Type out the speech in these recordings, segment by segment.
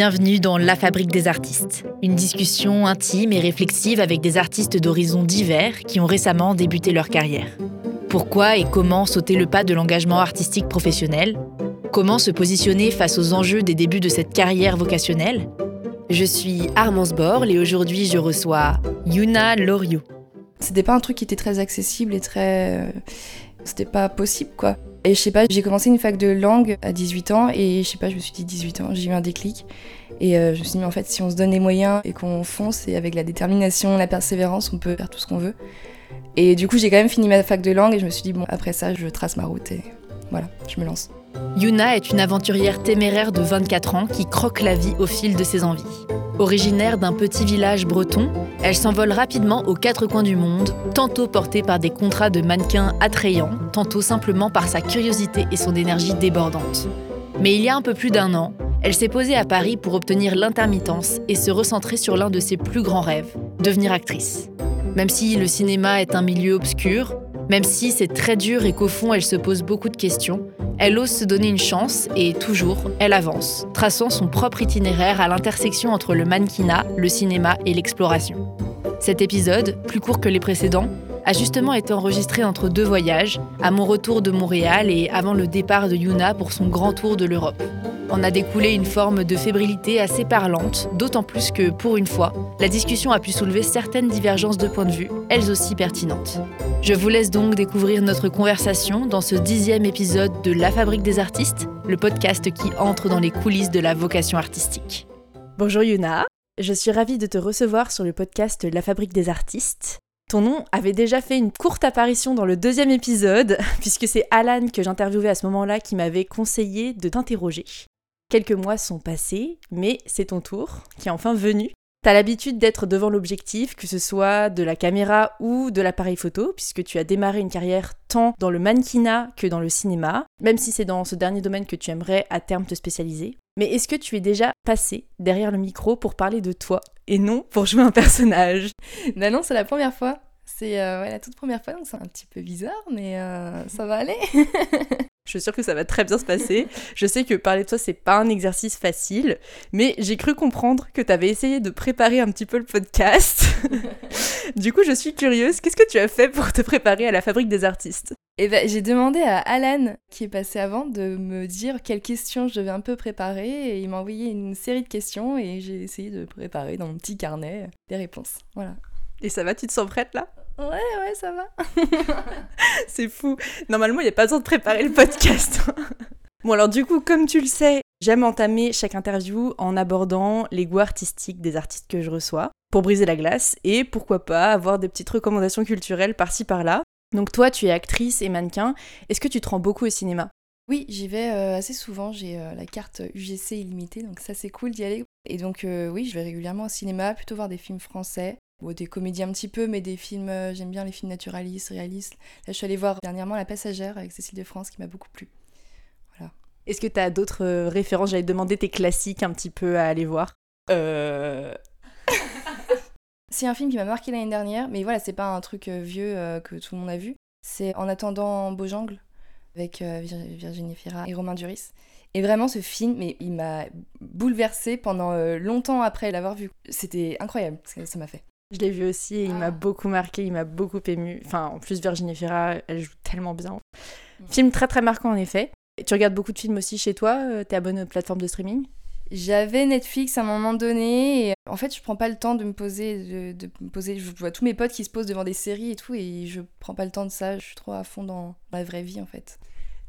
Bienvenue dans La Fabrique des artistes, une discussion intime et réflexive avec des artistes d'horizons divers qui ont récemment débuté leur carrière. Pourquoi et comment sauter le pas de l'engagement artistique professionnel? Comment se positionner face aux enjeux des débuts de cette carrière vocationnelle? Je suis Armance Borle et aujourd'hui je reçois Yuna Loriot. C'était pas un truc qui était très accessible et très. euh, C'était pas possible quoi. Et je sais pas, j'ai commencé une fac de langue à 18 ans et je sais pas, je me suis dit 18 ans, j'ai eu un déclic. Et euh, je me suis dit, mais en fait, si on se donne les moyens et qu'on fonce et avec la détermination, la persévérance, on peut faire tout ce qu'on veut. Et du coup, j'ai quand même fini ma fac de langue et je me suis dit, bon, après ça, je trace ma route et voilà, je me lance. Yuna est une aventurière téméraire de 24 ans qui croque la vie au fil de ses envies. Originaire d'un petit village breton, elle s'envole rapidement aux quatre coins du monde, tantôt portée par des contrats de mannequins attrayants, tantôt simplement par sa curiosité et son énergie débordante. Mais il y a un peu plus d'un an, elle s'est posée à Paris pour obtenir l'intermittence et se recentrer sur l'un de ses plus grands rêves, devenir actrice. Même si le cinéma est un milieu obscur, même si c'est très dur et qu'au fond elle se pose beaucoup de questions, elle ose se donner une chance et toujours, elle avance, traçant son propre itinéraire à l'intersection entre le mannequinat, le cinéma et l'exploration. Cet épisode, plus court que les précédents, a justement été enregistré entre deux voyages, à mon retour de Montréal et avant le départ de Yuna pour son grand tour de l'Europe. En a découlé une forme de fébrilité assez parlante, d'autant plus que, pour une fois, la discussion a pu soulever certaines divergences de point de vue, elles aussi pertinentes. Je vous laisse donc découvrir notre conversation dans ce dixième épisode de La Fabrique des artistes, le podcast qui entre dans les coulisses de la vocation artistique. Bonjour Yuna, je suis ravie de te recevoir sur le podcast La Fabrique des artistes. Ton nom avait déjà fait une courte apparition dans le deuxième épisode, puisque c'est Alan que j'interviewais à ce moment-là qui m'avait conseillé de t'interroger. Quelques mois sont passés, mais c'est ton tour, qui est enfin venu. T'as l'habitude d'être devant l'objectif, que ce soit de la caméra ou de l'appareil photo, puisque tu as démarré une carrière tant dans le mannequinat que dans le cinéma, même si c'est dans ce dernier domaine que tu aimerais à terme te spécialiser. Mais est-ce que tu es déjà passé derrière le micro pour parler de toi et non pour jouer un personnage? Bah non, c'est la première fois. C'est euh, ouais, la toute première fois, donc c'est un petit peu bizarre, mais euh, ça va aller. Je suis sûre que ça va très bien se passer. Je sais que parler de toi, c'est pas un exercice facile, mais j'ai cru comprendre que tu avais essayé de préparer un petit peu le podcast. du coup, je suis curieuse. Qu'est-ce que tu as fait pour te préparer à la fabrique des artistes? Et ben, j'ai demandé à Alan, qui est passé avant, de me dire quelles questions je devais un peu préparer. Et il m'a envoyé une série de questions et j'ai essayé de préparer dans mon petit carnet des réponses. Voilà. Et ça va, tu te sens prête là? Ouais, ouais, ça va. C'est fou. Normalement, il n'y a pas besoin de préparer le podcast. bon, alors du coup, comme tu le sais, j'aime entamer chaque interview en abordant les goûts artistiques des artistes que je reçois pour briser la glace et pourquoi pas avoir des petites recommandations culturelles par-ci par-là. Donc toi, tu es actrice et mannequin. Est-ce que tu te rends beaucoup au cinéma? Oui, j'y vais euh, assez souvent. J'ai euh, la carte UGC illimitée, donc ça c'est cool d'y aller. Et donc euh, oui, je vais régulièrement au cinéma, plutôt voir des films français. Bon, des comédies un petit peu, mais des films, euh, j'aime bien les films naturalistes, réalistes. Là, je suis allée voir dernièrement La Passagère avec Cécile de France qui m'a beaucoup plu. Est-ce que tu as d'autres euh, références? J'allais te demander tes classiques un petit peu à aller voir. Euh... c'est un film qui m'a marqué l'année dernière, mais voilà, c'est pas un truc euh, vieux que tout le monde a vu. C'est En attendant Beaujangle avec Vir- Virginie Fira et Romain Duris. Et vraiment, ce film, mais il m'a bouleversée pendant longtemps après l'avoir vu. C'était incroyable ce que ça m'a fait. Je l'ai vu aussi et il m'a Ah. beaucoup marqué, il m'a beaucoup ému. Enfin, en plus, Virginie Fira, elle joue tellement bien. Film très très marquant en effet. Et tu regardes beaucoup de films aussi chez toi euh, T'es abonné aux plateformes de streaming? J'avais Netflix à un moment donné et en fait je prends pas le temps de me poser, de, de me poser. Je vois tous mes potes qui se posent devant des séries et tout et je prends pas le temps de ça. Je suis trop à fond dans la vraie vie en fait.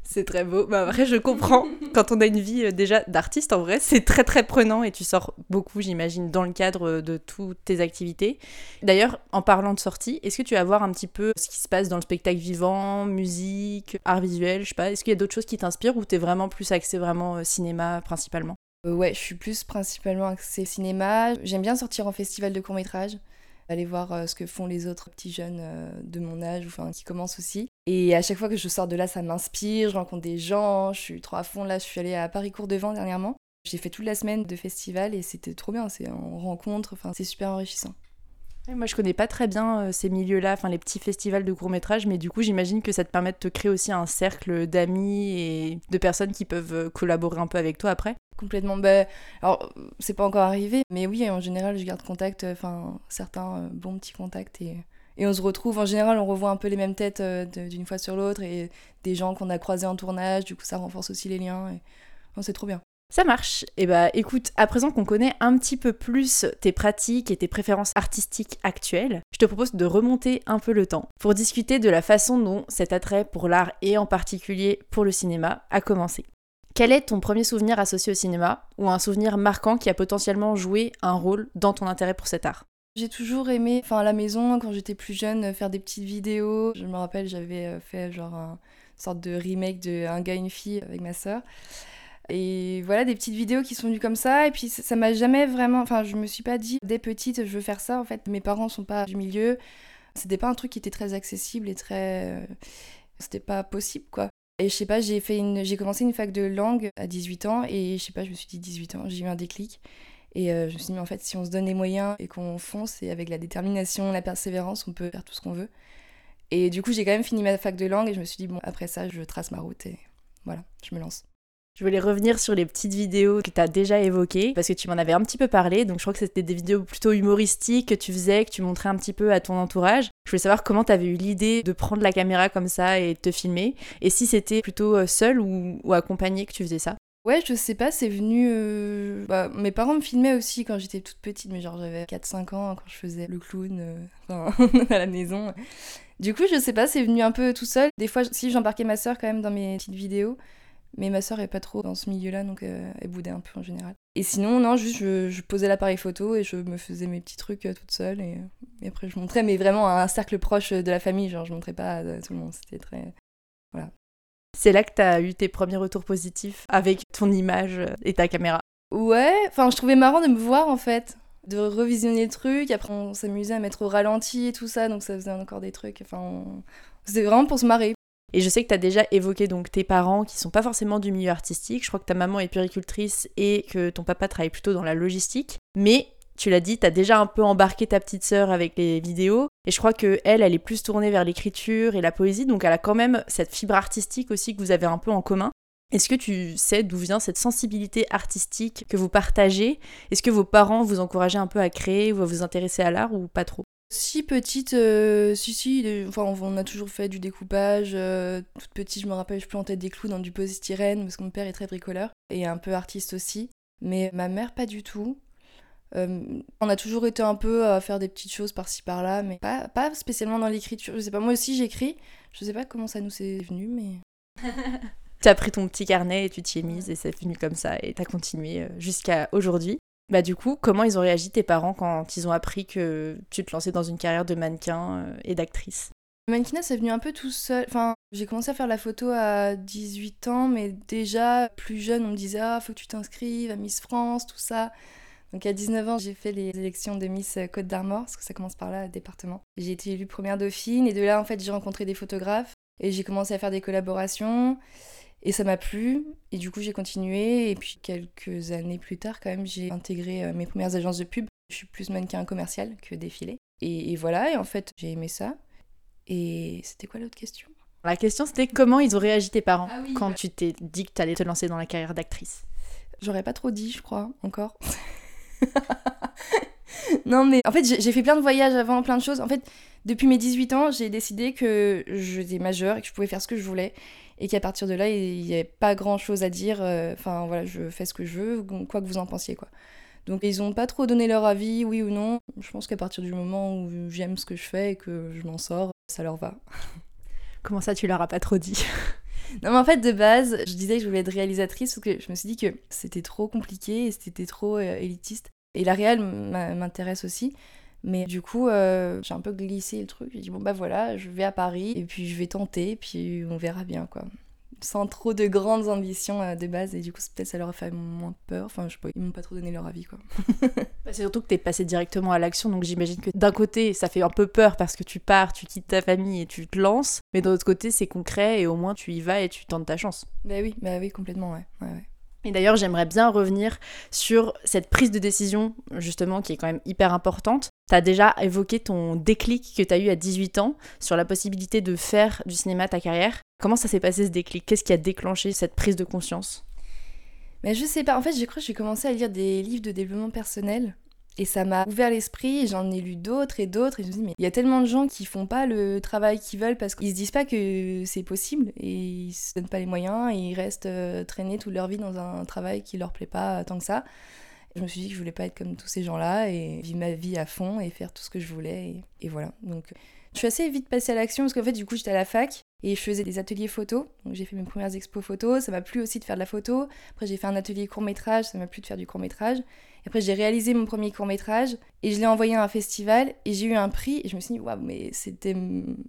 C'est très beau. Bah, après, je comprends. Quand on a une vie euh, déjà d'artiste, en vrai, c'est très très prenant et tu sors beaucoup, j'imagine, dans le cadre euh, de toutes tes activités. D'ailleurs, en parlant de sortie, est-ce que tu vas voir un petit peu ce qui se passe dans le spectacle vivant, musique, art visuel, je sais pas. Est-ce qu'il y a d'autres choses qui t'inspirent ou t'es vraiment plus axé vraiment euh, cinéma principalement? Ouais, je suis plus principalement axée cinéma. J'aime bien sortir en festival de court métrage, aller voir euh, ce que font les autres petits jeunes euh, de mon âge, enfin qui commencent aussi. Et à chaque fois que je sors de là, ça m'inspire, je rencontre des gens, je suis trop à fond. Là, je suis allée à Paris Cours Devant dernièrement. J'ai fait toute la semaine de festival et c'était trop bien, c'est en rencontre, enfin c'est super enrichissant. Moi, je connais pas très bien euh, ces milieux-là, enfin les petits festivals de court-métrage, mais du coup, j'imagine que ça te permet de te créer aussi un cercle d'amis et de personnes qui peuvent collaborer un peu avec toi après. Complètement. Bah, alors, c'est pas encore arrivé, mais oui, en général, je garde contact, enfin, certains bons petits contacts et, et on se retrouve. En général, on revoit un peu les mêmes têtes d'une fois sur l'autre et des gens qu'on a croisés en tournage, du coup, ça renforce aussi les liens. Et... c'est trop bien. Ça marche. Et eh bah écoute, à présent qu'on connaît un petit peu plus tes pratiques et tes préférences artistiques actuelles, je te propose de remonter un peu le temps pour discuter de la façon dont cet attrait pour l'art et en particulier pour le cinéma a commencé. Quel est ton premier souvenir associé au cinéma ou un souvenir marquant qui a potentiellement joué un rôle dans ton intérêt pour cet art? J'ai toujours aimé, enfin à la maison, quand j'étais plus jeune, faire des petites vidéos. Je me rappelle, j'avais euh, fait genre une sorte de remake de Un gars, une fille avec ma sœur. Et voilà, des petites vidéos qui sont venues comme ça. Et puis ça m'a jamais vraiment. Enfin, je me suis pas dit, dès petite, je veux faire ça. En fait, mes parents sont pas du milieu. C'était pas un truc qui était très accessible et très. Euh, c'était pas possible, quoi. Et je sais pas, j'ai commencé une fac de langue à 18 ans et je sais pas, je me suis dit 18 ans, j'ai eu un déclic. Et euh, je me suis dit, en fait, si on se donne les moyens et qu'on fonce et avec la détermination, la persévérance, on peut faire tout ce qu'on veut. Et du coup, j'ai quand même fini ma fac de langue et je me suis dit, bon, après ça, je trace ma route et voilà, je me lance. Je voulais revenir sur les petites vidéos que tu as déjà évoquées, parce que tu m'en avais un petit peu parlé, donc je crois que c'était des vidéos plutôt humoristiques que tu faisais, que tu montrais un petit peu à ton entourage. Je voulais savoir comment tu avais eu l'idée de prendre la caméra comme ça et de te filmer, et si c'était plutôt euh, seul ou, accompagné que tu faisais ça. Ouais, je sais pas, c'est venu. Euh, bah, mes parents me filmaient aussi quand j'étais toute petite, mais genre j'avais 4-5 ans quand je faisais le clown euh, à la maison. Du coup, je sais pas, c'est venu un peu tout seul. Des fois, si j'embarquais ma soeur quand même dans mes petites vidéos, mais ma soeur est pas trop dans ce milieu-là, donc euh, elle boudait un peu en général. Et sinon, non, juste je, posais l'appareil photo et je me faisais mes petits trucs euh, toute seule. Et, et, après, je montrais, mais vraiment à un cercle proche de la famille. Genre, je montrais pas à tout le monde. C'était très. Voilà. C'est là que tu as eu tes premiers retours positifs avec ton image et ta caméra. Ouais, enfin, je trouvais marrant de me voir en fait, de revisionner le truc. Après, on s'amusait à mettre au ralenti et tout ça, donc ça faisait encore des trucs. Enfin, c'était vraiment pour se marrer. Et je sais que tu as déjà évoqué donc tes parents qui sont pas forcément du milieu artistique. Je crois que ta maman est puricultrice et que ton papa travaille plutôt dans la logistique. Mais tu l'as dit, tu as déjà un peu embarqué ta petite sœur avec les vidéos. Et je crois que elle, elle est plus tournée vers l'écriture et la poésie. Donc elle a quand même cette fibre artistique aussi que vous avez un peu en commun. Est-ce que tu sais d'où vient cette sensibilité artistique que vous partagez? Est-ce que vos parents vous encourageaient un peu à créer ou à vous intéresser à l'art ou pas trop? Si petite, euh, si si, enfin on a toujours fait du découpage. Euh, toute petite, je me rappelle, je plantais des clous dans du polystyrène parce que mon père est très bricoleur et un peu artiste aussi. Mais ma mère pas du tout. Euh, on a toujours été un peu à faire des petites choses par-ci par-là, mais pas, pas spécialement dans l'écriture. Je sais pas, moi aussi j'écris. Je sais pas comment ça nous est venu, mais. tu as pris ton petit carnet et tu t'y es mise et c'est venu comme ça et t'as continué jusqu'à aujourd'hui. Bah du coup, comment ils ont réagi tes parents quand ils ont appris que tu te lançais dans une carrière de mannequin euh, et d'actrice? Le mannequinat, c'est venu un peu tout seul. Enfin, j'ai commencé à faire la photo à 18 ans, mais déjà, plus jeune, on me disait « Ah, faut que tu t'inscrives à Miss France, tout ça ». Donc à 19 ans, j'ai fait les élections de Miss Côte d'Armor, parce que ça commence par là, département. J'ai été élue première dauphine, et de là, en fait, j'ai rencontré des photographes, et j'ai commencé à faire des collaborations. Et ça m'a plu, et du coup j'ai continué, et puis quelques années plus tard quand même j'ai intégré euh, mes premières agences de pub. Je suis plus mannequin commercial que défilé. Et, voilà, et en fait j'ai aimé ça. Et c'était quoi l'autre question? La question c'était comment ils ont réagi tes parents ah quand bah tu t'es dit que tu allais te lancer dans la carrière d'actrice? J'aurais pas trop dit, je crois, encore. non mais en fait j'ai fait plein de voyages avant, plein de choses. En fait depuis mes 18 ans j'ai décidé que j'étais majeure et que je pouvais faire ce que je voulais et qu'à partir de là, il n'y avait pas grand chose à dire. Euh, enfin, voilà, je fais ce que je veux, quoi que vous en pensiez, quoi. Donc, ils n'ont pas trop donné leur avis, oui ou non. Je pense qu'à partir du moment où j'aime ce que je fais et que je m'en sors, ça leur va. Comment ça, tu leur as pas trop dit? Non, mais en fait, de base, je disais que je voulais être réalisatrice parce que je me suis dit que c'était trop compliqué et c'était trop euh, élitiste. Et la réelle m'intéresse aussi. Mais du coup, euh, j'ai un peu glissé le truc. J'ai dit, bon, bah voilà, je vais à Paris et puis je vais tenter, puis on verra bien, quoi. Sans trop de grandes ambitions euh, de base, et du coup, peut-être ça leur a fait moins peur. Enfin, je sais pas, ils m'ont pas trop donné leur avis, quoi. Bah, c'est surtout que t'es passé directement à l'action, donc j'imagine que d'un côté, ça fait un peu peur parce que tu pars, tu quittes ta famille et tu te lances, mais d'un autre côté, c'est concret et au moins tu y vas et tu tentes ta chance. Bah oui, bah oui, complètement, ouais. ouais, ouais. Et d'ailleurs, j'aimerais bien revenir sur cette prise de décision, justement, qui est quand même hyper importante. Tu as déjà évoqué ton déclic que tu as eu à 18 ans sur la possibilité de faire du cinéma ta carrière. Comment ça s'est passé ce déclic? Qu'est-ce qui a déclenché cette prise de conscience? Mais je sais pas, en fait, j'ai cru que j'ai commencé à lire des livres de développement personnel. Et ça m'a ouvert l'esprit, j'en ai lu d'autres et d'autres, et je me dis, mais il y a tellement de gens qui font pas le travail qu'ils veulent parce qu'ils se disent pas que c'est possible, et ils se donnent pas les moyens, et ils restent euh, traînés toute leur vie dans un travail qui leur plaît pas tant que ça. Je me suis dit que je voulais pas être comme tous ces gens-là, et vivre ma vie à fond, et faire tout ce que je voulais, et, voilà. Donc je suis assez vite passée à l'action, parce qu'en fait, du coup, j'étais à la fac, et je faisais des ateliers photos. Donc j'ai fait mes premières expos photos. Ça m'a plu aussi de faire de la photo. Après j'ai fait un atelier court métrage. Ça m'a plu de faire du court métrage. Et après j'ai réalisé mon premier court métrage et je l'ai envoyé à un festival et j'ai eu un prix. Et je me suis dit waouh mais c'était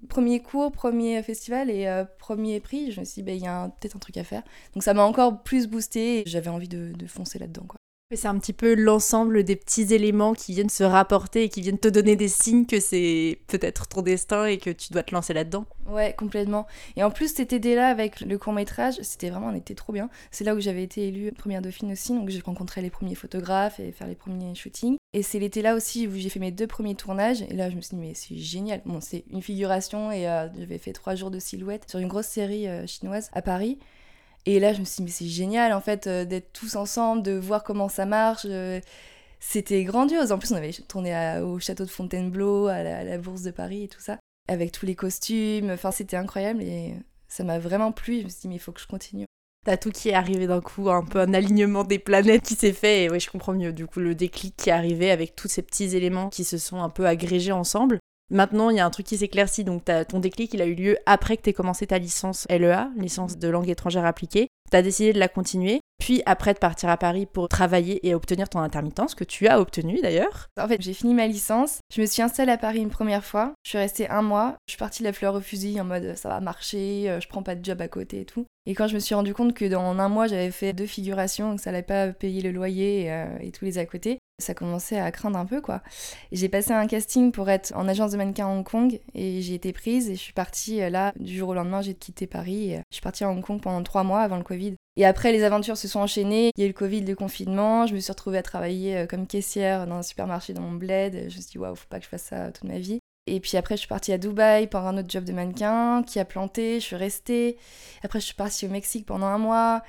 premier cours, premier festival et euh, premier prix. Je me suis dit bah, il y a peut-être un truc à faire. Donc ça m'a encore plus boosté. Et j'avais envie de, de foncer là-dedans quoi. C'est un petit peu l'ensemble des petits éléments qui viennent se rapporter et qui viennent te donner des signes que c'est peut-être ton destin et que tu dois te lancer là-dedans. Ouais, complètement. Et en plus, cette idée-là avec le court-métrage, c'était vraiment, on était trop bien. C'est là où j'avais été élue première dauphine aussi, donc j'ai rencontré les premiers photographes et faire les premiers shootings. Et c'est l'été là aussi où j'ai fait mes deux premiers tournages. Et là, je me suis dit, mais c'est génial. Bon, c'est une figuration et euh, j'avais fait trois jours de silhouette sur une grosse série euh, chinoise à Paris. Et là, je me suis dit, mais c'est génial en fait euh, d'être tous ensemble, de voir comment ça marche. Euh, c'était grandiose. En plus, on avait tourné au château de Fontainebleau, à la, Bourse de Paris et tout ça, avec tous les costumes. Enfin, c'était incroyable et ça m'a vraiment plu. Je me suis dit, mais il faut que je continue. T'as tout qui est arrivé d'un coup, un peu un alignement des planètes qui s'est fait, et oui, je comprends mieux. Du coup, le déclic qui est arrivé avec tous ces petits éléments qui se sont un peu agrégés ensemble. Maintenant, il y a un truc qui s'éclaircit. Donc, ton déclic, il a eu lieu après que tu aies commencé ta licence LEA, licence de langue étrangère appliquée. Tu as décidé de la continuer. Puis après de partir à Paris pour travailler et obtenir ton intermittence, que tu as obtenu d'ailleurs. En fait, j'ai fini ma licence, je me suis installée à Paris une première fois, je suis restée un mois, je suis partie de la fleur au fusil en mode ça va marcher, euh, je prends pas de job à côté et tout. Et quand je me suis rendu compte que dans un mois j'avais fait deux figurations, donc ça allait pas payer le loyer euh, et tous les à côté, ça commençait à craindre un peu quoi. J'ai passé un casting pour être en agence de mannequin à Hong Kong et j'ai été prise et je suis partie euh, là du jour au lendemain j'ai quitté Paris. Et je suis partie à Hong Kong pendant trois mois avant le Covid. Et après les aventures se sont enchaînées, il y a eu le Covid, le confinement, je me suis retrouvée à travailler euh, comme caissière dans un supermarché dans mon bled. Je me suis dit waouh faut pas que je fasse ça toute ma vie. Et puis après, je suis partie à Dubaï pour un autre job de mannequin qui a planté, je suis restée. Après, je suis partie au Mexique pendant un mois.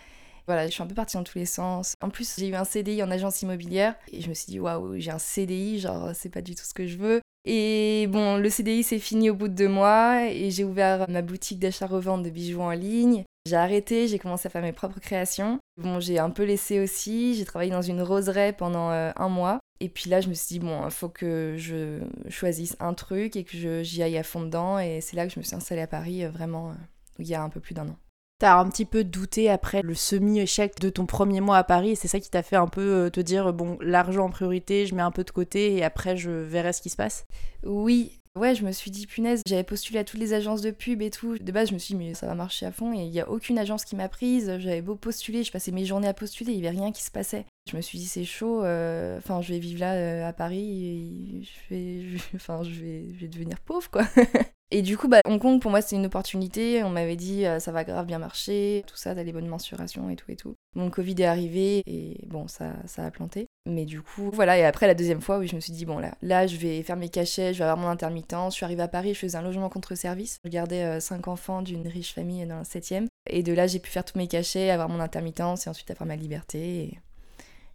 Voilà, je suis un peu partie dans tous les sens. En plus, j'ai eu un CDI en agence immobilière et je me suis dit, waouh, j'ai un CDI, genre, c'est pas du tout ce que je veux. Et bon, le CDI s'est fini au bout de deux mois et j'ai ouvert ma boutique d'achat-revente de bijoux en ligne. J'ai arrêté, j'ai commencé à faire mes propres créations. Bon, j'ai un peu laissé aussi, j'ai travaillé dans une roseraie pendant euh, un mois. Et puis là, je me suis dit, bon, il faut que je choisisse un truc et que j'y aille à fond dedans. Et c'est là que je me suis installée à Paris, euh, vraiment, euh, il y a un peu plus d'un an. T'as un petit peu douté après le semi-échec de ton premier mois à Paris et c'est ça qui t'a fait un peu euh, te dire bon l'argent en priorité, je mets un peu de côté et après je verrai ce qui se passe? Oui, Ouais, je me suis dit, punaise, j'avais postulé à toutes les agences de pub et tout. De base, je me suis dit, mais ça va marcher à fond. Et il n'y a aucune agence qui m'a prise. J'avais beau postuler, je passais mes journées à postuler, il n'y avait rien qui se passait. Je me suis dit, c'est chaud. Euh, enfin, je vais vivre là euh, à Paris je vais, je vais devenir pauvre, quoi. Et du coup, bah, Hong Kong, pour moi, c'était une opportunité. On m'avait dit, euh, ça va grave bien marcher, tout ça, t'as les bonnes mensurations et tout et tout. Mon Covid est arrivé et bon, ça, ça a planté. Mais du coup, voilà. Et après, la deuxième fois, oui, je me suis dit, bon, là, là, je vais faire mes cachets, je vais avoir mon intermittence. Je suis arrivée à Paris, je faisais un logement contre service. Je gardais euh, cinq enfants d'une riche famille dans le 7 Et de là, j'ai pu faire tous mes cachets, avoir mon intermittence et ensuite avoir ma liberté.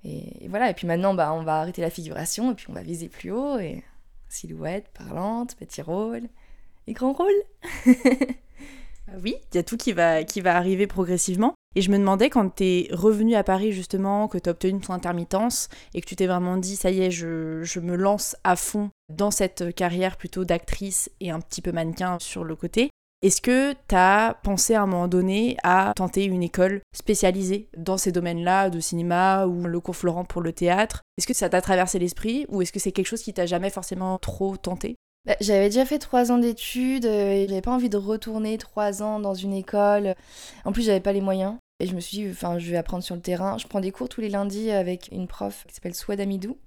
Et, et, voilà. Et puis maintenant, bah, on va arrêter la figuration et puis on va viser plus haut. Et silhouette, parlante, petit rôle grand rôle. Bah oui, il y a tout qui va, qui va arriver progressivement. Et je me demandais quand tu es revenu à Paris justement, que tu as obtenu ton intermittence et que tu t'es vraiment dit ça y est, je, je, me lance à fond dans cette carrière plutôt d'actrice et un petit peu mannequin sur le côté. Est-ce que tu as pensé à un moment donné à tenter une école spécialisée dans ces domaines-là, de cinéma ou le cours Florent pour le théâtre? Est-ce que ça t'a traversé l'esprit ou est-ce que c'est quelque chose qui t'a jamais forcément trop tenté? Bah, j'avais déjà fait trois ans d'études euh, et j'avais pas envie de retourner trois ans dans une école. En plus, j'avais pas les moyens. Et je me suis dit, enfin, je vais apprendre sur le terrain. Je prends des cours tous les lundis avec une prof qui s'appelle Swad Amidou,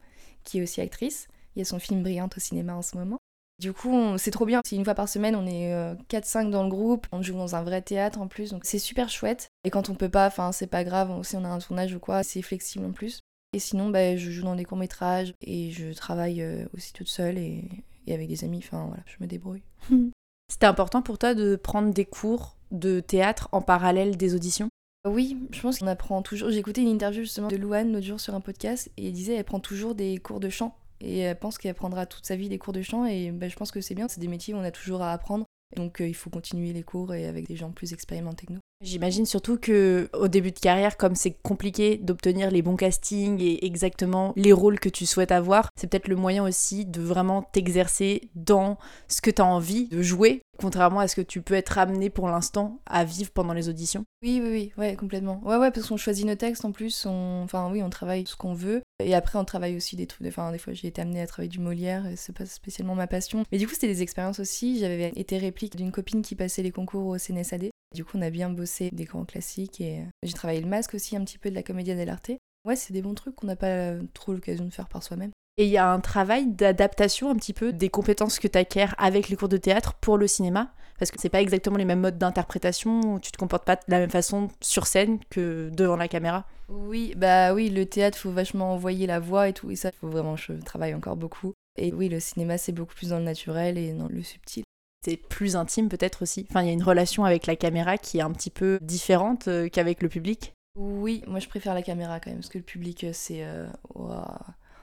qui est aussi actrice. Il y a son film Brillante au cinéma en ce moment. Du coup, c'est trop bien. C'est une fois par semaine, on est 4-5 euh, dans le groupe. On joue dans un vrai théâtre en plus, donc c'est super chouette. Et quand on peut pas, enfin, c'est pas grave. Si on a un tournage ou quoi, c'est flexible en plus. Et sinon, bah, je joue dans des courts-métrages et je travaille euh, aussi toute seule et, et avec des amis, enfin voilà, je me débrouille. C'était important pour toi de prendre des cours de théâtre en parallèle des auditions? Oui, je pense qu'on apprend toujours. J'ai écouté une interview justement de Louane l'autre jour sur un podcast et elle disait elle prend toujours des cours de chant et elle pense qu'elle prendra toute sa vie des cours de chant et ben, je pense que c'est bien, c'est des métiers où on a toujours à apprendre donc euh, il faut continuer les cours et avec des gens plus expérimentés que nous. J'imagine surtout que au début de carrière, comme c'est compliqué d'obtenir les bons castings et exactement les rôles que tu souhaites avoir, c'est peut-être le moyen aussi de vraiment t'exercer dans ce que tu as envie de jouer, contrairement à ce que tu peux être amené pour l'instant à vivre pendant les auditions. Oui, oui, oui, ouais, complètement. Ouais, ouais, parce qu'on choisit nos textes en plus, on... enfin oui, on travaille ce qu'on veut. Et après, on travaille aussi des trucs. Enfin, des fois, j'ai été amenée à travailler du Molière, c'est pas spécialement ma passion. Mais du coup, c'était des expériences aussi. J'avais été réplique d'une copine qui passait les concours au CNSAD. Du coup, on a bien bossé des grands classiques et euh, j'ai travaillé le masque aussi un petit peu de la comédie dell'arte. Ouais, c'est des bons trucs qu'on n'a pas euh, trop l'occasion de faire par soi-même. Et il y a un travail d'adaptation un petit peu des compétences que tu acquiers avec les cours de théâtre pour le cinéma? Parce que c'est pas exactement les mêmes modes d'interprétation, tu te comportes pas de la même façon sur scène que devant la caméra? Oui, bah oui, le théâtre faut vachement envoyer la voix et tout et ça faut vraiment je travaille encore beaucoup. Et oui, le cinéma c'est beaucoup plus dans le naturel et dans le subtil c'est plus intime peut-être aussi. Enfin, il y a une relation avec la caméra qui est un petit peu différente euh, qu'avec le public. Oui, moi je préfère la caméra quand même, parce que le public, euh, c'est... Euh,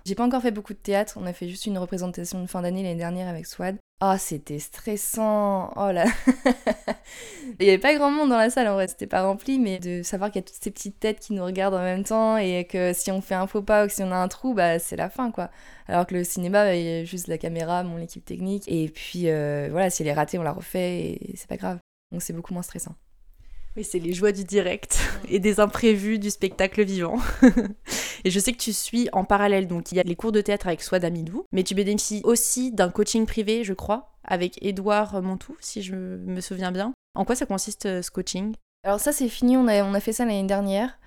J'ai pas encore fait beaucoup de théâtre, on a fait juste une représentation de fin d'année l'année dernière avec Swad. Ah, c'était stressant. Oh là. Il n'y avait pas grand monde dans la salle en vrai, c'était pas rempli, mais de savoir qu'il y a toutes ces petites têtes qui nous regardent en même temps et que si on fait un faux pas ou que si on a un trou, bah c'est la fin quoi. Alors que le cinéma, il y a juste la caméra, mon équipe technique, et puis euh, voilà, si elle est ratée, on la refait et c'est pas grave. Donc c'est beaucoup moins stressant. Oui, c'est les joies du direct et des imprévus du spectacle vivant. Et je sais que tu suis en parallèle, donc il y a les cours de théâtre avec Swad Amidou, mais tu bénéficies aussi d'un coaching privé, je crois, avec Édouard Montou, si je me souviens bien. En quoi ça consiste euh, ce coaching? Alors ça c'est fini, on a, on a fait ça l'année dernière.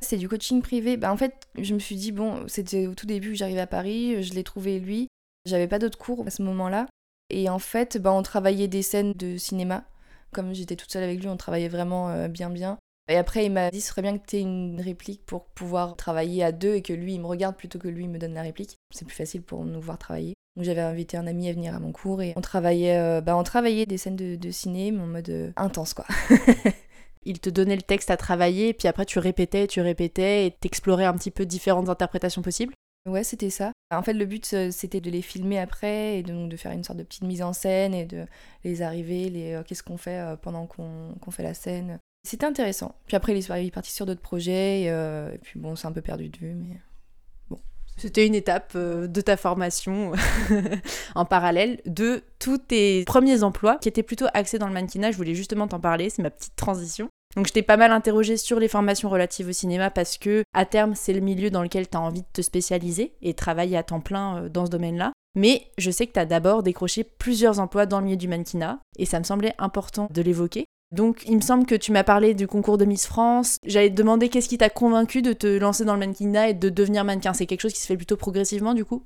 C'est du coaching privé. Bah, en fait, je me suis dit, bon, c'était au tout début que j'arrivais à Paris, je l'ai trouvé lui. J'avais pas d'autres cours à ce moment-là. Et en fait, bah, on travaillait des scènes de cinéma. Comme j'étais toute seule avec lui, on travaillait vraiment euh, bien bien. Et après, il m'a dit, ce serait bien que tu aies une réplique pour pouvoir travailler à deux et que lui, il me regarde plutôt que lui, il me donne la réplique. C'est plus facile pour nous voir travailler. Donc j'avais invité un ami à venir à mon cours et on travaillait, euh, bah, on travaillait des scènes de, ciné, mais en mode euh, intense, quoi. il te donnait le texte à travailler, puis après tu répétais, tu répétais, et t'explorais un petit peu différentes interprétations possibles Ouais, c'était ça. En fait, le but, euh, c'était de les filmer après, et donc de faire une sorte de petite mise en scène, et de les arriver, les qu'est-ce qu'on fait pendant qu'on fait la scène. C'était intéressant. Puis après, il est parti sur d'autres projets. Euh, et, puis bon, c'est un peu perdu de vue, mais bon. C'était une étape euh, de ta formation en parallèle de tous tes premiers emplois qui étaient plutôt axés dans le mannequinat. Je voulais justement t'en parler, c'est ma petite transition. Donc je t'ai pas mal interrogé sur les formations relatives au cinéma parce que à terme c'est le milieu dans lequel tu as envie de te spécialiser et travailler à temps plein euh, dans ce domaine-là. Mais je sais que tu as d'abord décroché plusieurs emplois dans le milieu du mannequinat et ça me semblait important de l'évoquer donc, il me semble que tu m'as parlé du concours de Miss France. J'allais te demander qu'est-ce qui t'a convaincu de te lancer dans le mannequinat et de devenir mannequin. C'est quelque chose qui se fait plutôt progressivement, du coup?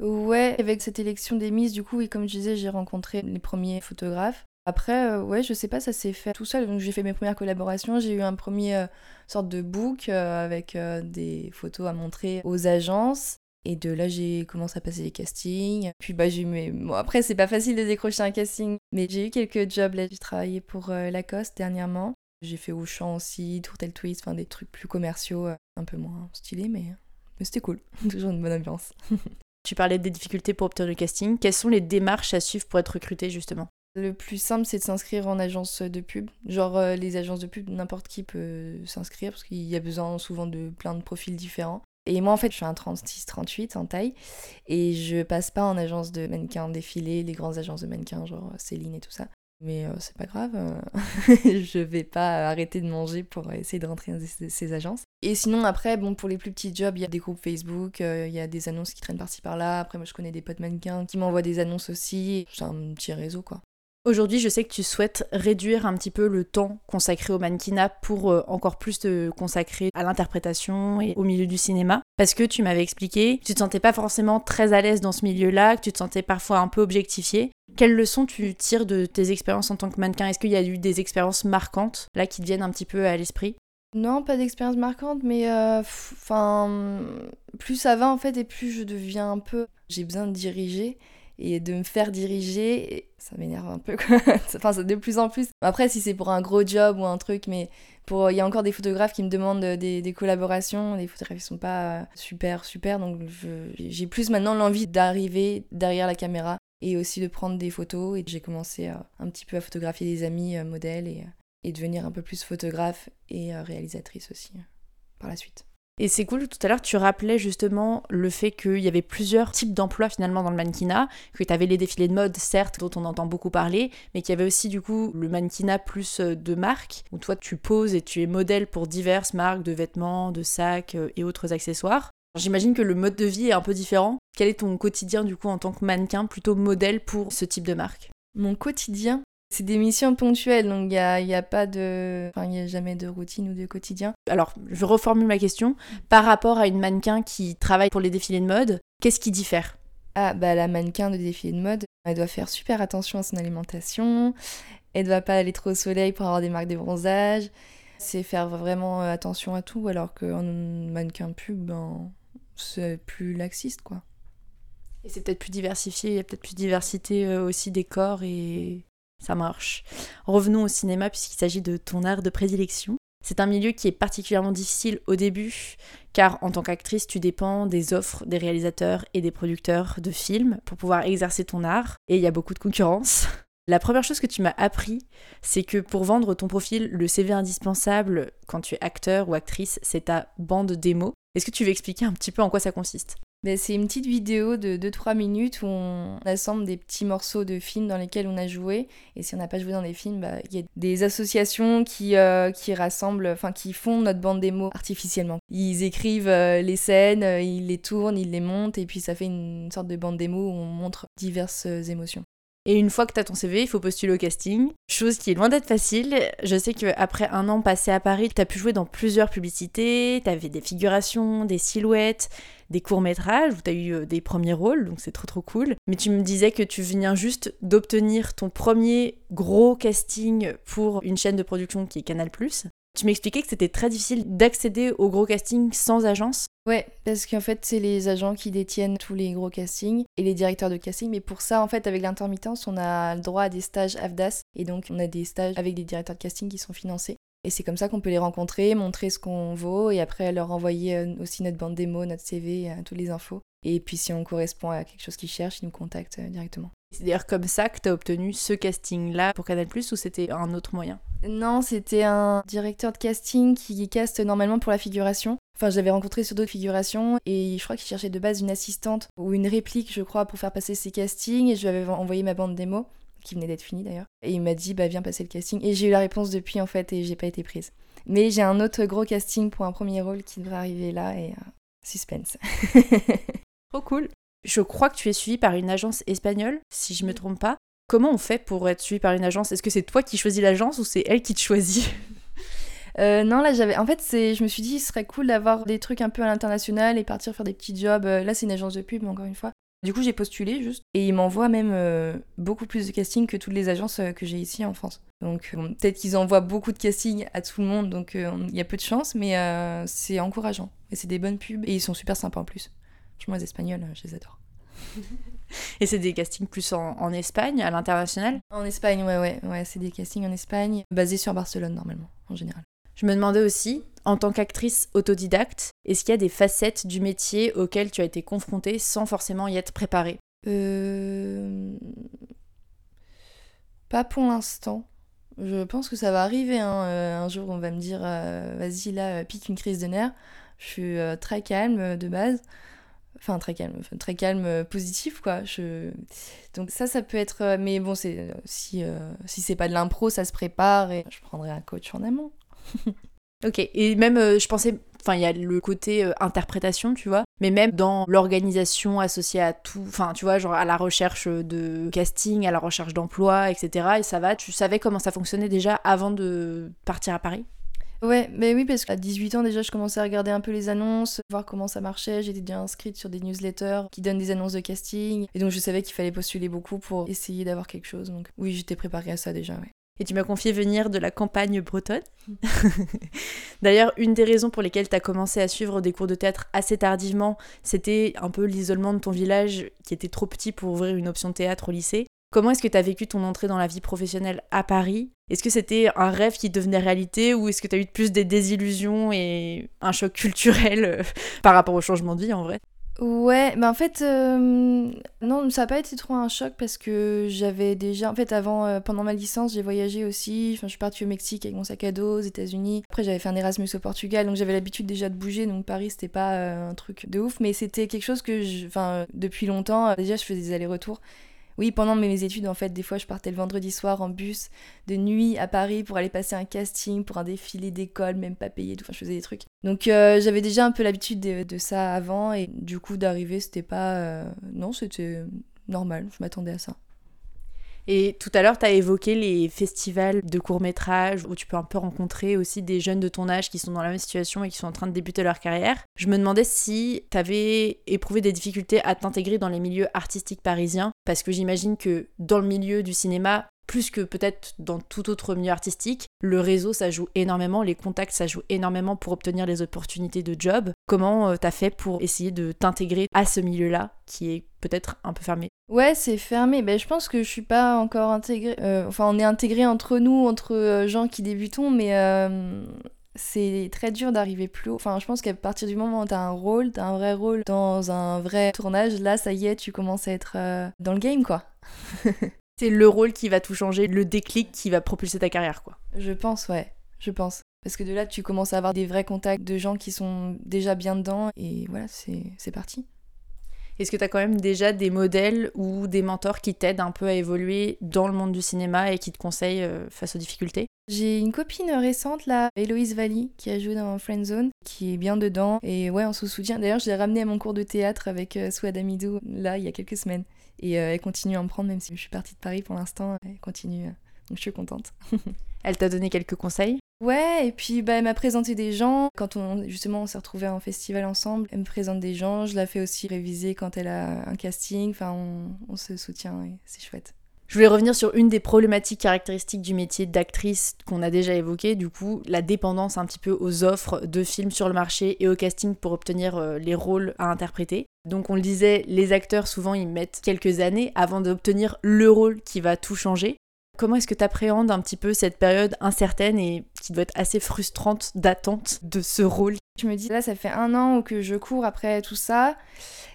Ouais, avec cette élection des Miss, du coup, et comme je disais, j'ai rencontré les premiers photographes. Après, euh, ouais, je sais pas, ça s'est fait tout seul. Donc, j'ai fait mes premières collaborations. J'ai eu un premier euh, sorte de book euh, avec des photos à montrer aux agences. Et de là, j'ai commencé à passer des castings. Puis bah, j'ai eu Bon, après, c'est pas facile de décrocher un casting, mais j'ai eu quelques jobs là. J'ai travaillé pour euh, Lacoste dernièrement. J'ai fait Auchan aussi, Tourtel Twist, enfin des trucs plus commerciaux, euh, un peu moins stylés, mais, mais c'était cool. Toujours une bonne ambiance. tu parlais des difficultés pour obtenir le casting. Quelles sont les démarches à suivre pour être recruté justement? Le plus simple, c'est de s'inscrire en agence de pub. Genre, euh, les agences de pub, n'importe qui peut s'inscrire parce qu'il y a besoin souvent de plein de profils différents. Et moi, en fait, je suis un 36-38 en taille. Et je passe pas en agence de mannequins défilés, les grandes agences de mannequins, genre Céline et tout ça. Mais euh, c'est pas grave, euh, je vais pas arrêter de manger pour essayer de rentrer dans ces, agences. Et sinon, après, bon, pour les plus petits jobs, il y a des groupes Facebook, euh, il y a des annonces qui traînent par-ci par-là. Après, moi, je connais des potes mannequins qui m'envoient des annonces aussi. C'est un petit réseau, quoi. Aujourd'hui, je sais que tu souhaites réduire un petit peu le temps consacré au mannequinat pour euh, encore plus te consacrer à l'interprétation et au milieu du cinéma. Parce que tu m'avais expliqué que tu te sentais pas forcément très à l'aise dans ce milieu-là, que tu te sentais parfois un peu objectifié. Quelles leçons tu tires de tes expériences en tant que mannequin? Est-ce qu'il y a eu des expériences marquantes là qui te viennent un petit peu à l'esprit? Non, pas d'expérience marquante, mais euh, enfin, plus ça va en fait, et plus je deviens un peu. J'ai besoin de diriger, et de me faire diriger, ça m'énerve un peu enfin, de plus en plus. Après, si c'est pour un gros job ou un truc, mais pour il y a encore des photographes qui me demandent des, des collaborations, les photographes sont pas super super, donc j'ai plus maintenant l'envie d'arriver derrière la caméra et aussi de prendre des photos. Et j'ai commencé un petit peu à photographier des amis euh, modèles et, devenir un peu plus photographe et euh, réalisatrice aussi euh, par la suite. Et c'est cool, tout à l'heure tu rappelais justement le fait qu'il y avait plusieurs types d'emplois finalement dans le mannequinat, que tu avais les défilés de mode certes dont on entend beaucoup parler, mais qu'il y avait aussi du coup le mannequinat plus de marque, où toi tu poses et tu es modèle pour diverses marques de vêtements, de sacs et autres accessoires. J'imagine que le mode de vie est un peu différent. Quel est ton quotidien du coup en tant que mannequin plutôt modèle pour ce type de marque? Mon quotidien? C'est des missions ponctuelles, donc il n'y a, y a, pas de. Enfin, il n'y a jamais de routine ou de quotidien. Alors, je reformule ma question. Par rapport à une mannequin qui travaille pour les défilés de mode, qu'est-ce qui diffère? Ah, bah, la mannequin de défilé de mode, elle doit faire super attention à son alimentation. Elle ne doit pas aller trop au soleil pour avoir des marques de bronzage. C'est faire vraiment attention à tout, alors qu'un mannequin pub, ben, c'est plus laxiste, quoi. Et c'est peut-être plus diversifié, il y a peut-être plus de diversité euh, aussi des corps et ça marche. Revenons au cinéma puisqu'il s'agit de ton art de prédilection. C'est un milieu qui est particulièrement difficile au début, car en tant qu'actrice, tu dépends des offres des réalisateurs et des producteurs de films pour pouvoir exercer ton art, et il y a beaucoup de concurrence. La première chose que tu m'as appris, c'est que pour vendre ton profil, le CV indispensable quand tu es acteur ou actrice, c'est ta bande démo. Est-ce que tu veux expliquer un petit peu en quoi ça consiste? Ben, c'est une petite vidéo de 2-3 minutes où on assemble des petits morceaux de films dans lesquels on a joué. Et si on n'a pas joué dans des films, bah, il y a des associations qui, euh, qui rassemblent, enfin qui font notre bande démo artificiellement. Ils écrivent euh, les scènes, euh, ils les tournent, ils les montent, et puis ça fait une sorte de bande démo où on montre diverses émotions. Et une fois que tu as ton CV, il faut postuler au casting. Chose qui est loin d'être facile. Je sais qu'après un an passé à Paris, tu as pu jouer dans plusieurs publicités, tu avais des figurations, des silhouettes, des courts-métrages où tu as eu euh, des premiers rôles, donc c'est trop trop cool. Mais tu me disais que tu viens juste d'obtenir ton premier gros casting pour une chaîne de production qui est Canal+. Tu m'expliquais que c'était très difficile d'accéder au gros casting sans agence? Ouais, parce qu'en fait, c'est les agents qui détiennent tous les gros castings et les directeurs de casting. Mais pour ça, en fait, avec l'intermittence, on a le droit à des stages AFDAS. Et donc, on a des stages avec des directeurs de casting qui sont financés. Et c'est comme ça qu'on peut les rencontrer, montrer ce qu'on vaut et après leur envoyer euh, aussi notre bande démo, notre CV, euh, toutes les infos. Et puis si on correspond à quelque chose qu'ils cherchent, ils nous contactent euh, directement. C'est d'ailleurs comme ça que tu as obtenu ce casting-là pour Canal ⁇ ou c'était un autre moyen? Non, c'était un directeur de casting qui caste normalement pour la figuration. Enfin, j'avais rencontré sur d'autres figurations et je crois qu'il cherchait de base une assistante ou une réplique, je crois, pour faire passer ses castings et je lui avais envoyé ma bande démo qui venait d'être finie d'ailleurs. Et il m'a dit, bah viens passer le casting. Et j'ai eu la réponse depuis en fait et j'ai pas été prise. Mais j'ai un autre gros casting pour un premier rôle qui devrait arriver là et euh, suspense. Trop cool. Je crois que tu es suivi par une agence espagnole, si je me trompe pas. Comment on fait pour être suivi par une agence? Est-ce que c'est toi qui choisis l'agence ou c'est elle qui te choisit? Euh, non, là j'avais. En fait, c'est, je me suis dit, ce serait cool d'avoir des trucs un peu à l'international et partir faire des petits jobs. Euh, là, c'est une agence de pub, encore une fois. Du coup, j'ai postulé juste et ils m'envoient même euh, beaucoup plus de casting que toutes les agences que j'ai ici en France. Donc peut-être qu'ils envoient beaucoup de casting à tout le monde, donc il y a peu de chance, mais c'est encourageant. Et c'est des bonnes pubs et ils sont super sympas en plus. Franchement, les Espagnols, je les adore. et c'est des castings plus en, Espagne, à l'international? En Espagne, ouais, ouais, ouais, c'est des castings en Espagne, basés sur Barcelone normalement, en général. Je me demandais aussi, en tant qu'actrice autodidacte, est-ce qu'il y a des facettes du métier auxquelles tu as été confrontée sans forcément y être préparée? Euh... Pas pour l'instant. Je pense que ça va arriver hein. euh, un jour on va me dire euh, vas-y là euh, pique une crise de nerfs. Je suis très calme de base. Enfin très calme, très calme positif quoi. Donc ça ça peut être mais bon c'est si si c'est pas de l'impro ça se prépare et je prendrai un coach en amont. ok, et même, euh, je pensais, enfin, il y a le côté euh, interprétation, tu vois, mais même dans l'organisation associée à tout, enfin, tu vois, genre à la recherche de casting, à la recherche d'emploi, etc. Et ça va, tu savais comment ça fonctionnait déjà avant de partir à Paris? Ouais, mais oui, parce qu'à 18 ans déjà, je commençais à regarder un peu les annonces, voir comment ça marchait. J'étais déjà inscrite sur des newsletters qui donnent des annonces de casting. Et donc, je savais qu'il fallait postuler beaucoup pour essayer d'avoir quelque chose. Donc, oui, j'étais préparée à ça déjà, ouais. et tu m'as confié venir de la campagne bretonne. D'ailleurs, une des raisons pour lesquelles tu as commencé à suivre des cours de théâtre assez tardivement, c'était un peu l'isolement de ton village qui était trop petit pour ouvrir une option théâtre au lycée. Comment est-ce que tu as vécu ton entrée dans la vie professionnelle à Paris? Est-ce que c'était un rêve qui devenait réalité ou est-ce que tu as eu plus des désillusions et un choc culturel euh, par rapport au changement de vie en vrai? Ouais, mais en fait, euh, non, ça n'a pas été trop un choc parce que j'avais déjà, en fait, avant, euh, pendant ma licence, j'ai voyagé aussi. Enfin, je suis partie au Mexique avec mon sac à dos, aux États-Unis. Après, j'avais fait un Erasmus au Portugal, donc j'avais l'habitude déjà de bouger. Donc Paris, c'était pas un truc de ouf, mais c'était quelque chose que, enfin, depuis longtemps, déjà, je faisais des allers-retours. Oui, pendant mes études, en fait, des fois, je partais le vendredi soir en bus de nuit à Paris pour aller passer un casting, pour un défilé d'école, même pas payé. Enfin, je faisais des trucs. Donc, euh, j'avais déjà un peu l'habitude de, ça avant, et du coup, d'arriver, c'était pas. Euh, non, c'était normal, je m'attendais à ça. Et tout à l'heure, tu as évoqué les festivals de courts-métrages où tu peux un peu rencontrer aussi des jeunes de ton âge qui sont dans la même situation et qui sont en train de débuter leur carrière. Je me demandais si tu avais éprouvé des difficultés à t'intégrer dans les milieux artistiques parisiens, parce que j'imagine que dans le milieu du cinéma, plus que peut-être dans tout autre milieu artistique, le réseau ça joue énormément, les contacts ça joue énormément pour obtenir les opportunités de job. Comment euh, t'as fait pour essayer de t'intégrer à ce milieu-là qui est peut-être un peu fermé Ouais, c'est fermé. Ben, je pense que je suis pas encore intégrée. Euh, enfin, on est intégré entre nous, entre euh, gens qui débutons, mais c'est très dur d'arriver plus haut. Enfin, je pense qu'à partir du moment où t'as un rôle, t'as un vrai rôle dans un vrai tournage, là, ça y est, tu commences à être dans le game, quoi. c'est le rôle qui va tout changer, le déclic qui va propulser ta carrière, quoi. Je pense, ouais, je pense. Parce que de là, tu commences à avoir des vrais contacts de gens qui sont déjà bien dedans, et voilà, c'est parti. Est-ce que tu as quand même déjà des modèles ou des mentors qui t'aident un peu à évoluer dans le monde du cinéma et qui te conseillent euh, face aux difficultés? J'ai une copine récente là, Héloïse Valli, qui a joué dans Friendzone, qui est bien dedans. Et ouais, on se soutient. D'ailleurs, je l'ai ramenée à mon cours de théâtre avec euh, Souad Amidou là, il y a quelques semaines. Et euh, elle continue à me prendre, même si je suis partie de Paris pour l'instant, elle continue. Donc je suis contente. elle t'a donné quelques conseils? Ouais, et puis bah, elle m'a présenté des gens. Quand on justement on s'est retrouvés en festival ensemble, elle me présente des gens. Je la fais aussi réviser quand elle a un casting. Enfin, on, on se soutient et c'est chouette. Je voulais revenir sur une des problématiques caractéristiques du métier d'actrice qu'on a déjà évoqué, du coup, la dépendance un petit peu aux offres de films sur le marché et au casting pour obtenir euh, les rôles à interpréter. Donc on le disait, les acteurs souvent ils mettent quelques années avant d'obtenir le rôle qui va tout changer. Comment est-ce que tu appréhendes un petit peu cette période incertaine et qui doit être assez frustrante d'attente de ce rôle? Je me dis, là, ça fait un an que je cours après tout ça.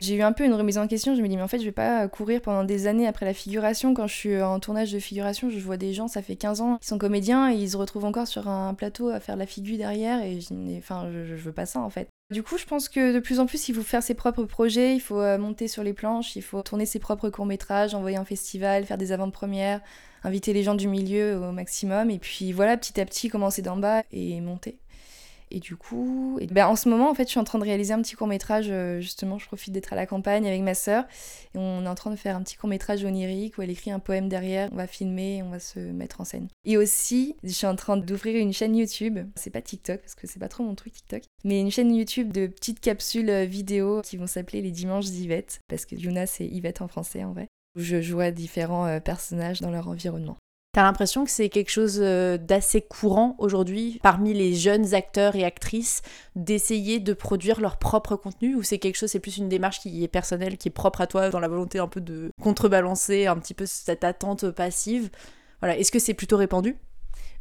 J'ai eu un peu une remise en question. Je me dis, mais en fait, je vais pas courir pendant des années après la figuration. Quand je suis en tournage de figuration, je vois des gens, ça fait 15 ans, qui sont comédiens et ils se retrouvent encore sur un plateau à faire la figure derrière. Et je, enfin, je veux pas ça en fait. Du coup, je pense que de plus en plus, il faut faire ses propres projets, il faut euh, monter sur les planches, il faut tourner ses propres courts-métrages, envoyer un festival, faire des avant-premières, inviter les gens du milieu au maximum, et puis voilà, petit à petit, commencer d'en bas et monter. Et du coup, et ben en ce moment, en fait, je suis en train de réaliser un petit court métrage. Euh, justement, je profite d'être à la campagne avec ma sœur. Et on est en train de faire un petit court métrage onirique où elle écrit un poème derrière. On va filmer, on va se mettre en scène. Et aussi, je suis en train d'ouvrir une chaîne YouTube. C'est pas TikTok parce que c'est pas trop mon truc TikTok. Mais une chaîne YouTube de petites capsules euh, vidéo qui vont s'appeler les Dimanches d'Yvette. Parce que Yuna, c'est Yvette en français en vrai. Où je joue à différents euh, personnages dans leur environnement. T'as l'impression que c'est quelque chose euh, d'assez courant aujourd'hui parmi les jeunes acteurs et actrices d'essayer de produire leur propre contenu ou c'est quelque chose, c'est plus une démarche qui est personnelle, qui est propre à toi dans la volonté un peu de contrebalancer un petit peu cette attente passive? Voilà, est-ce que c'est plutôt répandu?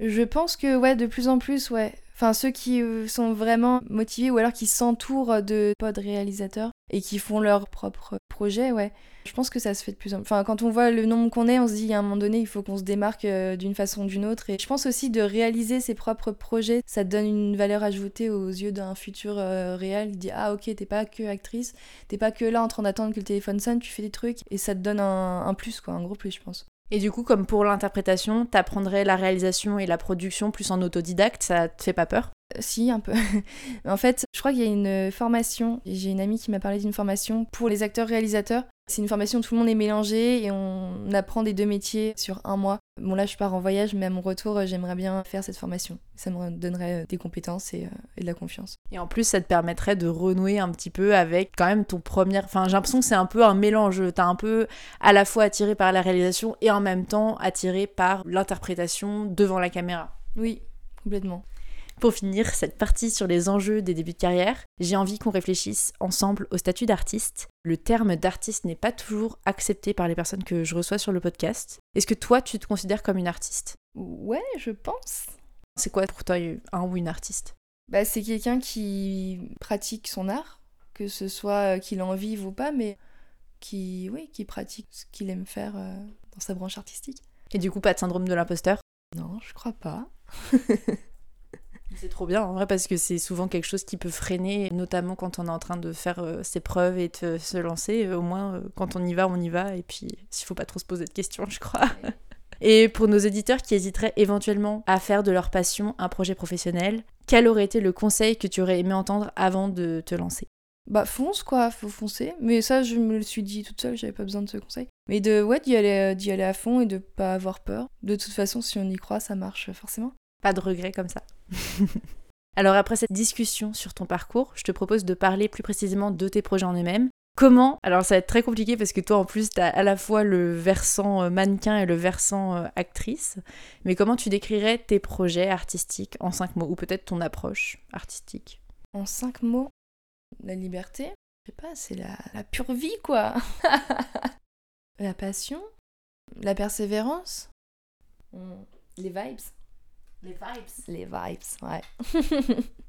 Je pense que ouais, de plus en plus, ouais. Enfin, ceux qui euh, sont vraiment motivés ou alors qui s'entourent de pod réalisateurs et qui font leur propre projet, ouais. Je pense que ça se fait de plus en plus. Enfin, quand on voit le nombre qu'on est, on se dit à un moment donné, il faut qu'on se démarque euh, d'une façon ou d'une autre. Et je pense aussi de réaliser ses propres projets, ça donne une valeur ajoutée aux yeux d'un futur euh, réel. Il dit Ah, ok, t'es pas que actrice, t'es pas que là en train d'attendre que le téléphone sonne, tu fais des trucs. Et ça te donne un, un plus, quoi, un gros plus, je pense. Et du coup, comme pour l'interprétation, t'apprendrais la réalisation et la production plus en autodidacte, ça te fait pas peur? Euh, si, un peu. en fait, je crois qu'il y a une formation, j'ai une amie qui m'a parlé d'une formation pour les acteurs-réalisateurs C'est une formation où tout le monde est mélangé et on apprend des deux métiers sur un mois. Bon là je pars en voyage mais à mon retour j'aimerais bien faire cette formation. Ça me donnerait des compétences et, et, de la confiance. Et en plus ça te permettrait de renouer un petit peu avec quand même ton premier... Enfin j'ai l'impression que c'est un peu un mélange. T'es un peu à la fois attiré par la réalisation et en même temps attiré par l'interprétation devant la caméra. Oui, complètement. Pour finir cette partie sur les enjeux des débuts de carrière, j'ai envie qu'on réfléchisse ensemble au statut d'artiste. Le terme d'artiste n'est pas toujours accepté par les personnes que je reçois sur le podcast. Est-ce que toi, tu te considères comme une artiste? Ouais, je pense. C'est quoi pour toi un ou une artiste? Bah, C'est quelqu'un qui pratique son art, que ce soit qu'il en vive ou pas, mais qui, oui, qui pratique ce qu'il aime faire euh, dans sa branche artistique. Et du coup, pas de syndrome de l'imposteur? Non, je crois pas. C'est trop bien en vrai parce que c'est souvent quelque chose qui peut freiner, notamment quand on est en train de faire euh, ses preuves et de se lancer. au moins, euh, quand on y va, on y va. Et puis, s'il faut pas trop se poser de questions, je crois. Et pour nos éditeurs qui hésiteraient éventuellement à faire de leur passion un projet professionnel, quel aurait été le conseil que tu aurais aimé entendre avant de te lancer? Bah fonce quoi, faut foncer. Mais ça je me le suis dit toute seule, j'avais pas besoin de ce conseil. Mais de ouais d'y aller, d'y aller à fond et de pas avoir peur. De toute façon si on y croit ça marche forcément. Pas de regrets comme ça. Alors après cette discussion sur ton parcours, je te propose de parler plus précisément de tes projets en eux-mêmes. Comment Alors ça va être très compliqué parce que toi en plus tu as à la fois le versant euh, mannequin et le versant euh, actrice, mais comment tu décrirais tes projets artistiques en cinq mots? Ou peut-être ton approche artistique? En cinq mots, la liberté, je sais pas, c'est la, la pure vie quoi. la passion, la persévérance, les vibes. Les vibes. Les vibes, ouais.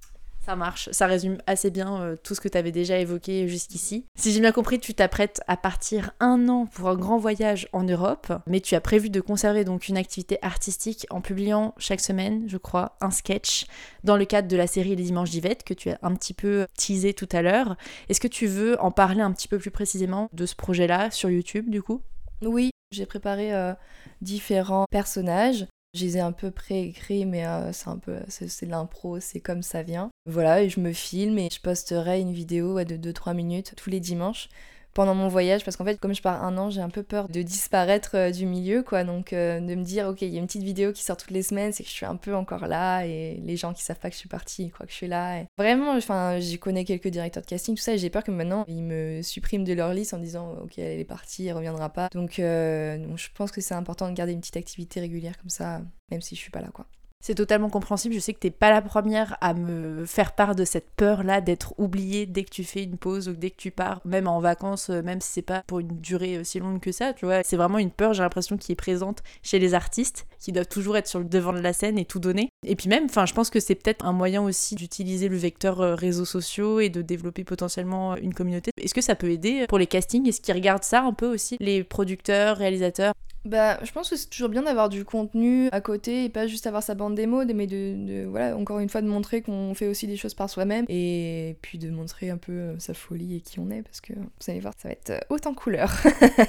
Ça marche, ça résume assez bien euh, tout ce que tu avais déjà évoqué jusqu'ici. Si j'ai bien compris, tu t'apprêtes à partir un an pour un grand voyage en Europe, mais tu as prévu de conserver donc une activité artistique en publiant chaque semaine, je crois, un sketch dans le cadre de la série Les Dimanches d'Yvette que tu as un petit peu teasé tout à l'heure. Est-ce que tu veux en parler un petit peu plus précisément de ce projet-là sur YouTube du coup? Oui, j'ai préparé euh, différents personnages je les ai un peu préécrits, mais euh, c'est un peu, c'est de l'impro, c'est comme ça vient. Voilà, et je me filme et je posterai une vidéo de 2-3 minutes tous les dimanches pendant mon voyage parce qu'en fait comme je pars un an j'ai un peu peur de disparaître euh, du milieu quoi. Donc euh, de me dire ok il y a une petite vidéo qui sort toutes les semaines c'est que je suis un peu encore là et les gens qui savent pas que je suis partie ils croient que je suis là et... vraiment enfin j'y connais quelques directeurs de casting tout ça et j'ai peur que maintenant ils me suppriment de leur liste en disant ok elle est partie elle reviendra pas. Donc, euh, donc je pense que c'est important de garder une petite activité régulière comme ça même si je suis pas là quoi c'est totalement compréhensible. Je sais que t'es pas la première à me faire part de cette peur-là d'être oubliée dès que tu fais une pause ou dès que tu pars, même en vacances, euh, même si c'est pas pour une durée aussi longue que ça, tu vois. C'est vraiment une peur, j'ai l'impression, qui est présente chez les artistes, qui doivent toujours être sur le devant de la scène et tout donner. Et puis même, enfin, je pense que c'est peut-être un moyen aussi d'utiliser le vecteur euh, réseaux sociaux et de développer potentiellement une communauté. Est-ce que ça peut aider pour les castings? Est-ce qu'ils regardent ça un peu aussi, les producteurs, réalisateurs? Bah, je pense que c'est toujours bien d'avoir du contenu à côté et pas juste avoir sa bande démo, mais de, voilà, encore une fois, de montrer qu'on fait aussi des choses par soi-même et puis de montrer un peu euh, sa folie et qui on est parce que vous allez voir, ça va être euh, autant couleur.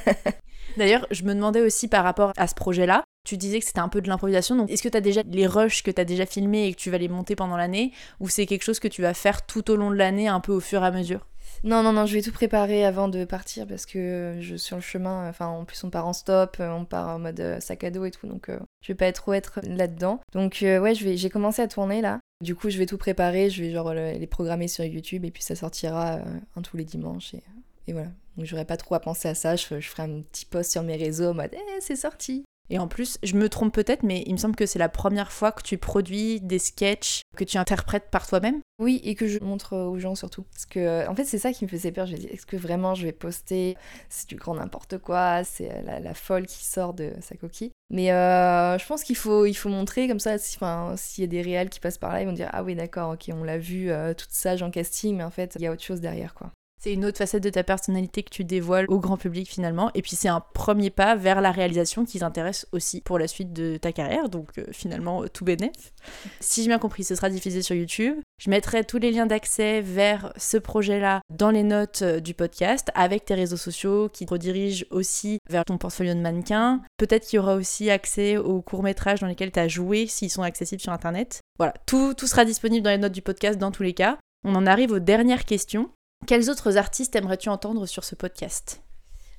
D'ailleurs, je me demandais aussi par rapport à ce projet-là, tu disais que c'était un peu de l'improvisation, donc est-ce que tu as déjà les rushs que tu as déjà filmés et que tu vas les monter pendant l'année, ou c'est quelque chose que tu vas faire tout au long de l'année, un peu au fur et à mesure? Non, non, non, je vais tout préparer avant de partir parce que je suis sur le chemin, enfin en plus on part en stop, on part en mode euh, sac à dos et tout, donc euh, je vais pas trop être là-dedans. Donc euh, ouais, j'ai commencé à tourner là. Du coup, je vais tout préparer, je vais genre les programmer sur YouTube et puis ça sortira un tous les dimanches et, voilà. Donc j'aurais pas trop à penser à ça, je, ferai un petit post sur mes réseaux en mode eh, c'est sorti. Et en plus, je me trompe peut-être, mais il me semble que c'est la première fois que tu produis des sketchs que tu interprètes par toi-même. Oui, et que je montre aux gens surtout. Parce que, euh, en fait, c'est ça qui me faisait peur. Je me dis, est-ce que vraiment je vais poster? C'est du grand n'importe quoi, c'est euh, la, folle qui sort de sa coquille. Mais euh, je pense qu'il faut, il faut montrer comme ça, s'il y a des réels qui passent par là, ils vont dire, ah oui, d'accord, ok, on l'a vu, toute sage en casting, mais en fait, il y a autre chose derrière, quoi. C'est une autre facette de ta personnalité que tu dévoiles au grand public finalement. Et puis c'est un premier pas vers la réalisation qui t'intéresse aussi pour la suite de ta carrière. Donc euh, finalement, tout bénéf. Si j'ai bien compris, ce sera diffusé sur YouTube. Je mettrai tous les liens d'accès vers ce projet-là dans les notes euh, du podcast avec tes réseaux sociaux qui te redirigent aussi vers ton portfolio de mannequin. Peut-être qu'il y aura aussi accès aux courts-métrages dans lesquels tu as joué s'ils sont accessibles sur Internet. Voilà, tout, tout sera disponible dans les notes du podcast dans tous les cas. On en arrive aux dernières questions. Quels autres artistes aimerais-tu entendre sur ce podcast?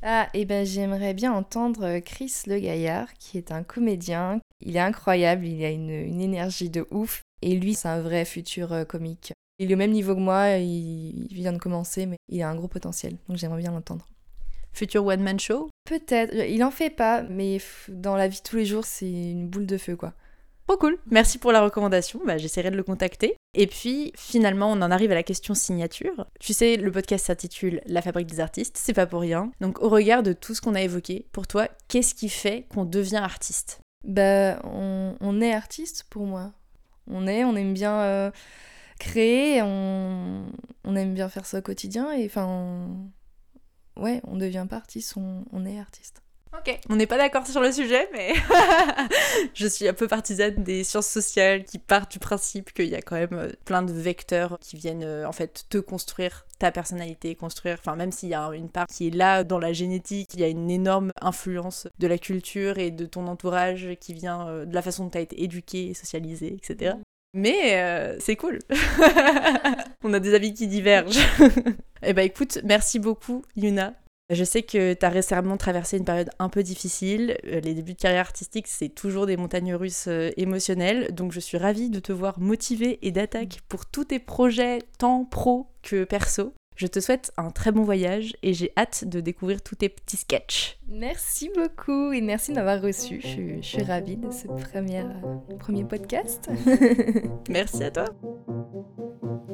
Ah, et ben j'aimerais bien entendre Chris Le Gaillard, qui est un comédien. Il est incroyable, il a une, une énergie de ouf. Et lui, c'est un vrai futur euh, comique. Il est au même niveau que moi, il, il vient de commencer, mais il a un gros potentiel. Donc j'aimerais bien l'entendre. Futur one-man show? Peut-être. Il en fait pas, mais dans la vie de tous les jours, c'est une boule de feu, quoi. Cool. Merci pour la recommandation. Bah, J'essaierai de le contacter. Et puis, finalement, on en arrive à la question signature. Tu sais, le podcast s'intitule La fabrique des artistes. C'est pas pour rien. Donc, au regard de tout ce qu'on a évoqué, pour toi, qu'est-ce qui fait qu'on devient artiste? Bah, on, est artiste pour moi. On est, on aime bien euh, créer, on, aime bien faire ça au quotidien, et enfin, on- ouais, on devient pas artiste, on est artiste. Ok. On n'est pas d'accord sur le sujet, mais je suis un peu partisane des sciences sociales qui partent du principe qu'il y a quand même euh, plein de vecteurs qui viennent euh, en fait te construire ta personnalité, construire, enfin même s'il y a une part qui est là dans la génétique, il y a une énorme influence de la culture et de ton entourage qui vient euh, de la façon dont tu as été éduqué, socialisé, etc. Mais euh, c'est cool. On a des avis qui divergent. eh ben écoute, merci beaucoup Yuna. Je sais que tu as récemment traversé une période un peu difficile. Euh, Les débuts de carrière artistique, c'est toujours des montagnes russes euh, émotionnelles. Donc je suis ravie de te voir motivée et d'attaque pour tous tes projets, tant pro que perso. Je te souhaite un très bon voyage et j'ai hâte de découvrir tous tes petits sketchs. Merci beaucoup et merci de m'avoir reçu. Je, suis- je suis ravie de ce premier, premier podcast. Merci à toi.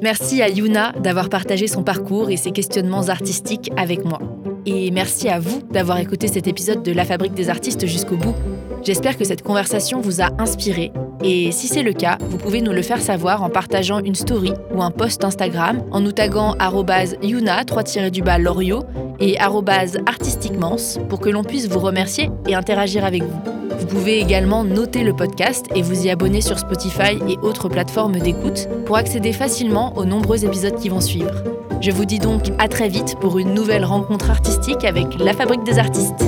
Merci à Yuna d'avoir partagé son parcours et ses questionnements artistiques avec moi. Et merci à vous d'avoir écouté cet épisode de La Fabrique des artistes jusqu'au bout. J'espère que cette conversation vous a inspiré. Et si c'est le cas, vous pouvez nous le faire savoir en partageant une story ou un post Instagram en nous taguant yuna 3 du bas et arrobase artistiquemance pour que l'on puisse vous remercier et interagir avec vous. Vous pouvez également noter le podcast et vous y abonner sur Spotify et autres plateformes d'écoute pour accéder facilement aux nombreux épisodes qui vont suivre. Je vous dis donc à très vite pour une nouvelle rencontre artistique avec La Fabrique des artistes.